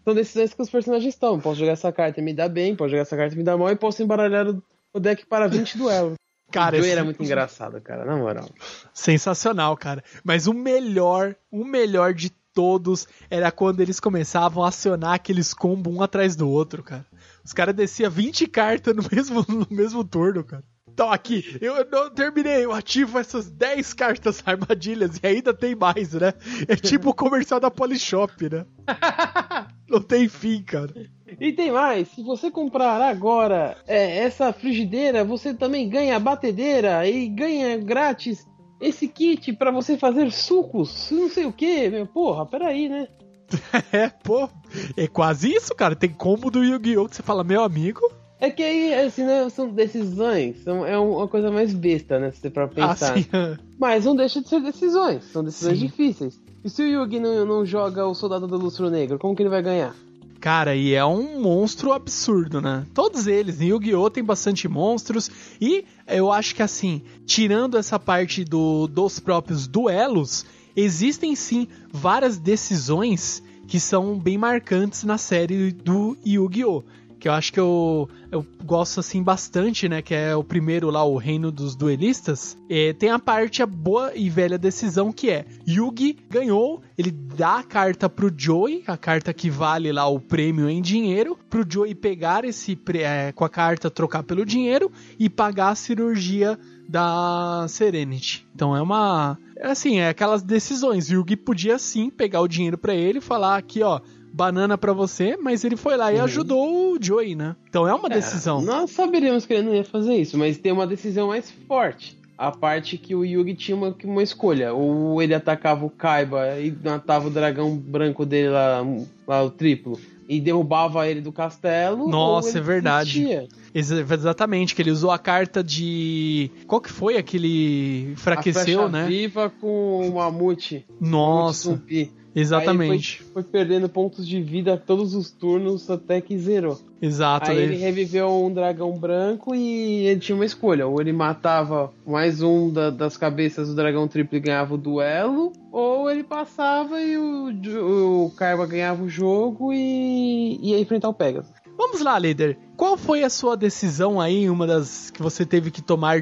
S3: são decisões que os personagens tomam. Posso jogar essa carta e me dar bem, posso jogar essa carta e me dar mal, e posso embaralhar o, o deck para 20 duelos.
S2: Cara,
S3: o esse... era muito engraçado, cara, na moral.
S2: Sensacional, cara. Mas o melhor, o melhor de todos era quando eles começavam a acionar aqueles combos um atrás do outro, cara. Os caras desciam 20 cartas no (laughs) mesmo, no mesmo turno, cara. Então aqui, eu não terminei, eu ativo essas 10 cartas (laughs) armadilhas e ainda tem mais, né? É tipo o comercial da Polishop, né? (laughs) (laughs) Não tem fim, cara.
S3: E tem mais, se você comprar agora é, essa frigideira, você também ganha a batedeira e ganha grátis esse kit para você fazer sucos, não sei o que, meu. Porra, peraí, né? (laughs)
S2: é, pô, é quase isso, cara. Tem combo do Yu-Gi-Oh! que você fala, meu amigo.
S3: É que aí, assim, né, são decisões, são, é uma coisa mais besta, né, se você pra pensar. Ah, (laughs) Mas não deixa de ser decisões, são decisões sim. difíceis. E se o Yugi não, não joga o Soldado do Lustro Negro, como que ele vai ganhar?
S2: Cara, e é um monstro absurdo, né? Todos eles, em Yu-Gi-Oh! tem bastante monstros e eu acho que assim, tirando essa parte do, dos próprios duelos, existem sim várias decisões que são bem marcantes na série do Yu-Gi-Oh! Que eu acho que eu, eu gosto assim bastante, né? Que é o primeiro lá, o Reino dos Duelistas. É, tem a parte, a boa e velha decisão que é: Yugi ganhou, ele dá a carta pro Joey, a carta que vale lá o prêmio em dinheiro, pro Joey pegar esse é, com a carta, trocar pelo dinheiro e pagar a cirurgia da Serenity. Então é uma. É assim, é aquelas decisões. Yugi podia sim pegar o dinheiro para ele e falar aqui, ó banana para você, mas ele foi lá e uhum. ajudou o Joey, né? Então é uma é, decisão.
S3: Nós saberíamos que ele não ia fazer isso, mas tem uma decisão mais forte. A parte que o Yugi tinha uma, uma escolha. Ou ele atacava o Kaiba e matava o dragão branco dele lá, lá o triplo e derrubava ele do castelo.
S2: Nossa, é verdade. Exatamente, que ele usou a carta de. Qual que foi aquele. Enfraqueceu,
S3: a
S2: né?
S3: viva com o mamute.
S2: Nossa.
S3: Mamute
S2: Exatamente.
S3: Foi, foi, perdendo pontos de vida todos os turnos até que zerou.
S2: Exato.
S3: Aí ele... ele reviveu um dragão branco e ele tinha uma escolha. Ou ele matava mais um da, das cabeças do dragão triplo e ganhava o duelo, ou ele passava e o, o Kaiba ganhava o jogo e ia enfrentar o Pegasus.
S2: Vamos lá, líder. Qual foi a sua decisão aí, uma das que você teve que tomar,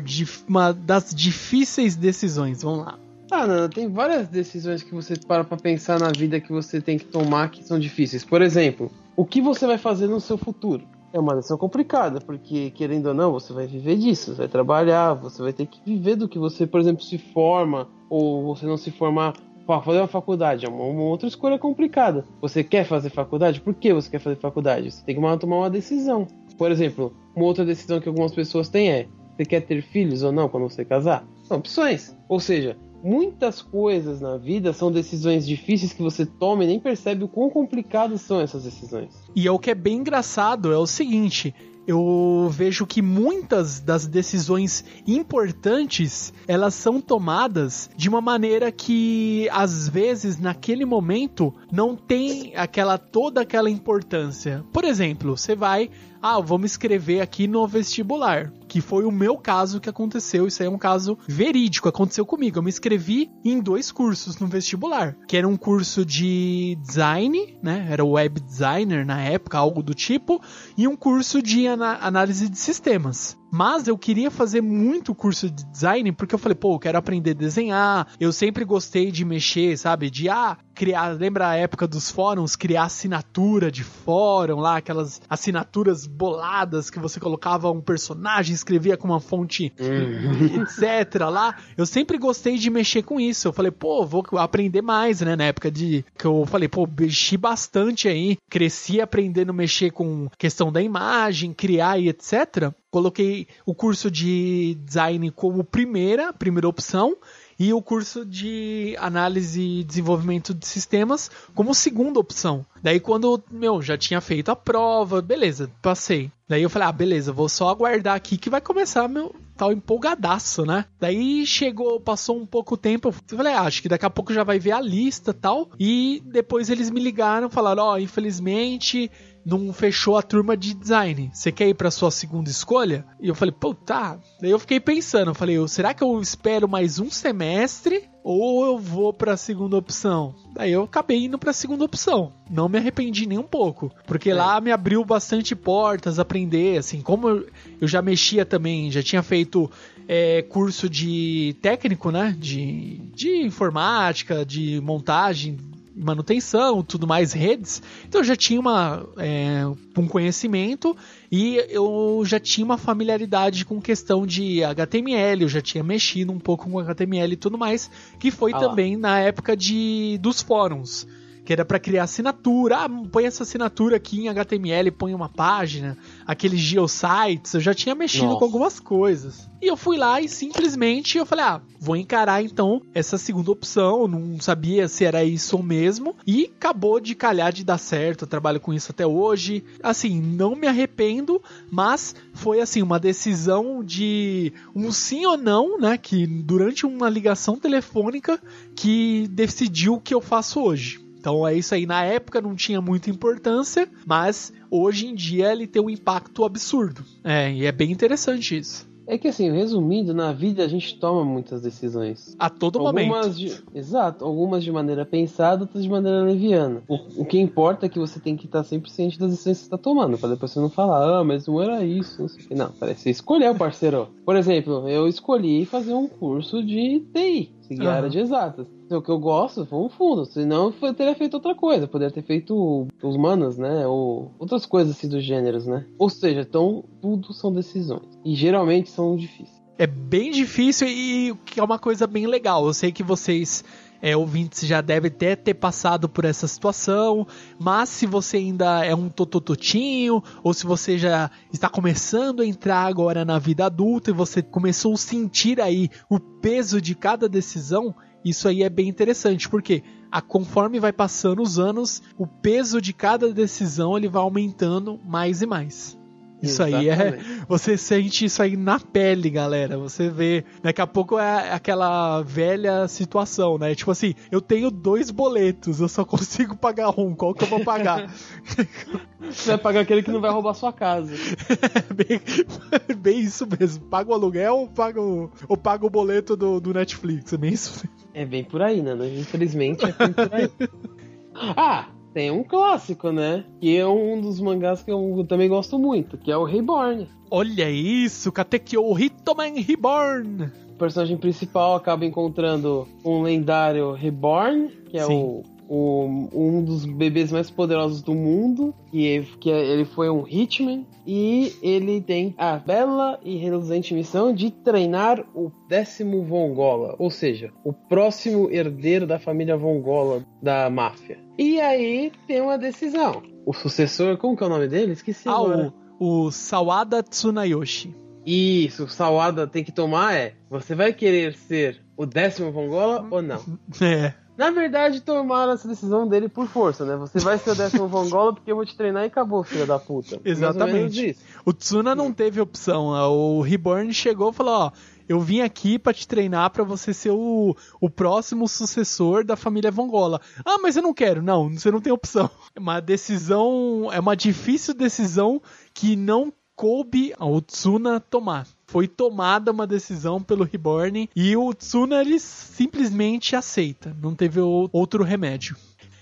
S2: uma das difíceis decisões? Vamos lá.
S3: Ah, Nana, tem várias decisões que você para pra pensar na vida que você tem que tomar que são difíceis. Por exemplo, o que você vai fazer no seu futuro? É uma decisão complicada, porque querendo ou não, você vai viver disso, você vai trabalhar, você vai ter que viver do que você, por exemplo, se forma, ou você não se formar para fazer uma faculdade. É uma, uma, outra escolha complicada. Você quer fazer faculdade? Por que você quer fazer faculdade? Você tem que tomar uma decisão. Por exemplo, uma outra decisão que algumas pessoas têm é: você quer ter filhos ou não quando você casar? São opções. Ou seja, muitas coisas na vida são decisões difíceis que você toma e nem percebe o quão complicadas são essas decisões.
S2: E é o que é bem engraçado, é o seguinte, eu vejo que muitas das decisões importantes elas são tomadas de uma maneira que às vezes naquele momento não tem aquela toda aquela importância. Por exemplo, você vai ah, vou me inscrever aqui no vestibular. Que foi o meu caso que aconteceu. Isso aí é um caso verídico, aconteceu comigo. Eu me inscrevi em dois cursos no vestibular, que era um curso de design, né? Era web designer na época, algo do tipo, e um curso de análise de sistemas. Mas eu queria fazer muito curso de design porque eu falei, pô, eu quero aprender a desenhar. Eu sempre gostei de mexer, sabe? De ah, criar, lembra a época dos fóruns, criar assinatura de fórum lá, aquelas assinaturas boladas que você colocava um personagem, escrevia com uma fonte,
S3: Uhum. (laughs)
S2: etc. lá. Eu sempre gostei de mexer com isso. Eu falei, pô, vou aprender mais, né? Na época de que eu falei, pô, mexi bastante aí, cresci aprendendo a mexer com questão da imagem, criar e etc. Coloquei o curso de design como primeira, primeira opção e o curso de análise e desenvolvimento de sistemas como segunda opção. Daí quando, meu, já tinha feito a prova, beleza, passei. Daí eu falei, ah, beleza, vou só aguardar aqui que vai começar meu tal empolgadaço, né? Daí chegou, passou um pouco tempo, eu falei, ah, acho que daqui a pouco já vai ver a lista tal. E depois eles me ligaram, falaram, ó, oh, infelizmente não fechou a turma de design. Você quer ir para sua segunda escolha? E eu falei, pô, tá. Daí eu fiquei pensando, eu falei, será que eu espero mais um semestre ou eu vou para a segunda opção? Daí eu acabei indo para a segunda opção. Não me arrependi nem um pouco, porque é. lá me abriu bastante portas, aprender, assim, como eu, eu já mexia também, já tinha feito é, curso de técnico, né, de, de informática, de montagem manutenção, tudo mais, redes. Então eu já tinha uma, é, um conhecimento e eu já tinha uma familiaridade com questão de HTML, eu já tinha mexido um pouco com HTML e tudo mais, que foi ah também na época de, dos fóruns que era para criar assinatura. Ah, põe essa assinatura aqui em HTML, põe uma página, aqueles geosites. Eu já tinha mexido Nossa. com algumas coisas. E eu fui lá e simplesmente eu falei: "Ah, vou encarar então essa segunda opção". não sabia se era isso mesmo e acabou de calhar de dar certo. Eu trabalho com isso até hoje. Assim, não me arrependo, mas foi assim uma decisão de um sim ou não, né, que durante uma ligação telefônica que decidiu o que eu faço hoje. Então é isso aí. Na época não tinha muita importância, mas hoje em dia ele tem um impacto absurdo. É, e é bem interessante isso.
S3: É que assim, resumindo, na vida a gente toma muitas decisões.
S2: A todo algumas momento.
S3: De, exato, algumas de maneira pensada, outras de maneira leviana. O, o que importa é que você tem que estar sempre ciente das decisões que você está tomando, para depois você não falar, ah, mas não era isso, não sei o que. Não, parece você escolheu, parceiro. Por exemplo, eu escolhi fazer um curso de TI, seguir uhum. a área de exatas o que eu gosto foi um fundo, senão eu teria feito outra coisa, poderia ter feito os manas, né, ou outras coisas assim dos gêneros, né. Ou seja, então tudo são decisões e geralmente são difíceis.
S2: É bem difícil e que é uma coisa bem legal. Eu sei que vocês é, ouvintes já devem até ter passado por essa situação, mas se você ainda é um totototinho, ou se você já está começando a entrar agora na vida adulta e você começou a sentir aí o peso de cada decisão, isso aí é bem interessante, porque a, conforme vai passando os anos, o peso de cada decisão ele vai aumentando mais e mais. Isso Exatamente. aí é. Você sente isso aí na pele, galera. Você vê. Daqui a pouco é aquela velha situação, né? Tipo assim, eu tenho dois boletos, eu só consigo (laughs) pagar um. Qual que eu vou pagar?
S3: Você vai pagar aquele que não vai roubar sua casa. (laughs)
S2: bem, bem isso mesmo. Paga o aluguel ou paga o, ou paga o boleto do, do Netflix? É bem isso.
S3: É bem por aí, né? Infelizmente é bem por aí. (laughs) ah, tem um clássico, né? Que é um dos mangás que eu também gosto muito, que é o Reborn.
S2: Olha isso, Katekyo Hitoman Reborn!
S3: O personagem principal acaba encontrando um lendário Reborn, que é Sim. o o, um dos bebês mais poderosos do mundo, que, que é, ele foi um Hitman, e ele tem a bela e reluzente missão de treinar o décimo Vongola, ou seja, o próximo herdeiro da família Vongola da máfia. E aí tem uma decisão. O sucessor, como que é o nome dele? Esqueci
S2: ah, agora. O, o Sawada Tsunayoshi.
S3: Isso, o Sawada tem que tomar é: você vai querer ser o décimo Vongola ou não? (laughs)
S2: É.
S3: Na verdade, tomaram essa decisão dele por força, né? Você vai ser o décimo (laughs) Vongola porque eu vou te treinar e acabou, filho da puta.
S2: Exatamente. O Tsuna não teve opção. O Reborn chegou e falou: Ó, eu vim aqui para te treinar para você ser o, o próximo sucessor da família Vongola. Ah, mas eu não quero. Não, você não tem opção. (laughs) É uma decisão, é uma difícil decisão que não coube ao Tsuna tomar foi tomada uma decisão pelo Reborn e o Tsuna ele simplesmente aceita, não teve outro remédio.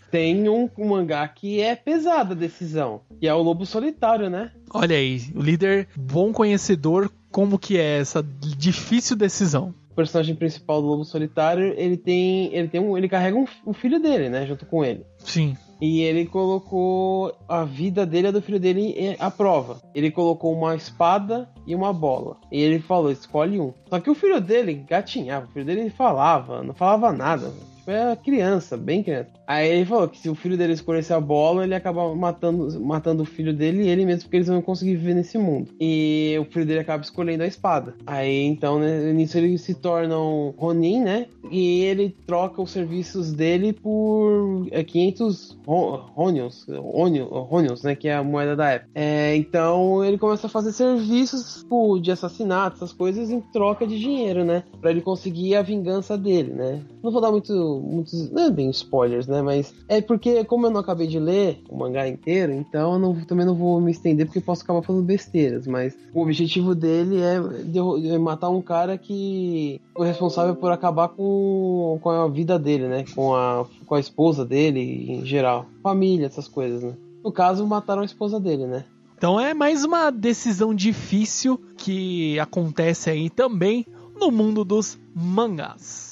S3: Tem um, um mangá que é pesada a decisão, que é o Lobo Solitário, né?
S2: Olha aí, o líder bom conhecedor como que é essa difícil decisão?
S3: O personagem principal do Lobo Solitário, ele tem, ele tem um, ele carrega um, um filho dele, né, junto com ele.
S2: Sim.
S3: E ele colocou a vida dele e a do filho dele à prova. Ele colocou uma espada e uma bola. E ele falou: escolhe um. Só que o filho dele gatinhava, o filho dele falava, não falava nada. Tipo, é criança, bem criança. Aí ele falou que se o filho dele escolhesse a bola, ele acaba matando, matando o filho dele e ele mesmo, porque eles não iam conseguir viver nesse mundo. E o filho dele acaba escolhendo a espada. Aí então, né, nisso ele se torna um Ronin, né? E ele troca os serviços dele por 500 Ronions, Ronions, né? Que é a moeda da época. É, então ele começa a fazer serviços tipo, de assassinato, essas coisas, em troca de dinheiro, né? Pra ele conseguir a vingança dele, né? Não vou dar muito muitos. Não é bem spoilers, né? Mas é porque, como eu não acabei de ler o mangá inteiro, então eu não, também não vou me estender porque posso acabar falando besteiras. Mas o objetivo dele é, matar um cara que foi responsável por acabar com, com a vida dele, né? Com a, com a esposa dele em geral. Família, essas coisas, né? No caso, mataram a esposa dele, né?
S2: Então é mais uma decisão difícil que acontece aí também no mundo dos mangás.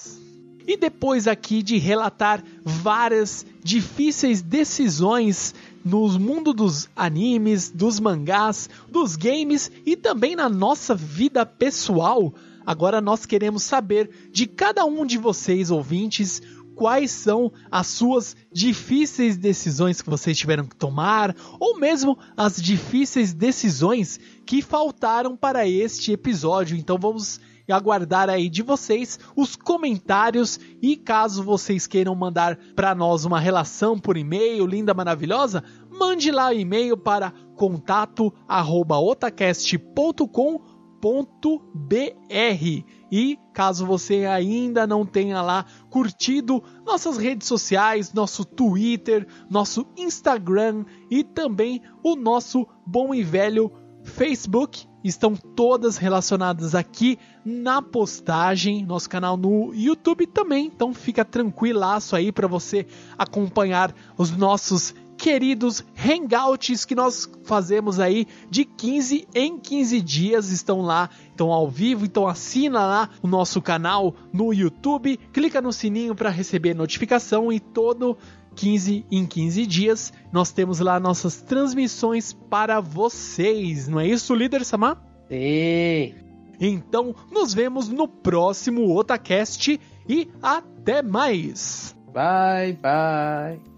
S2: E depois aqui de relatar várias difíceis decisões no mundo dos animes, dos mangás, dos games e também na nossa vida pessoal, agora nós queremos saber de cada um de vocês ouvintes quais são as suas difíceis decisões que vocês tiveram que tomar, ou mesmo as difíceis decisões que faltaram para este episódio. Então vamos e aguardar aí de vocês os comentários e caso vocês queiram mandar para nós uma relação por e-mail, linda maravilhosa, mande lá o e-mail para contato@otacast.com.br. E caso você ainda não tenha lá curtido nossas redes sociais, nosso Twitter, nosso Instagram e também o nosso bom e velho Facebook, estão todas relacionadas aqui na postagem, nosso canal no YouTube também. Então fica tranquilaço aí para você acompanhar os nossos queridos hangouts que nós fazemos aí de 15 em 15 dias estão lá, estão ao vivo, então assina lá o nosso canal no YouTube, clica no sininho para receber notificação e todo 15 em 15 dias, nós temos lá nossas transmissões para vocês. Não é isso, líder Samar?
S3: Sim.
S2: Então, nos vemos no próximo Otacast e até mais.
S3: Bye, bye.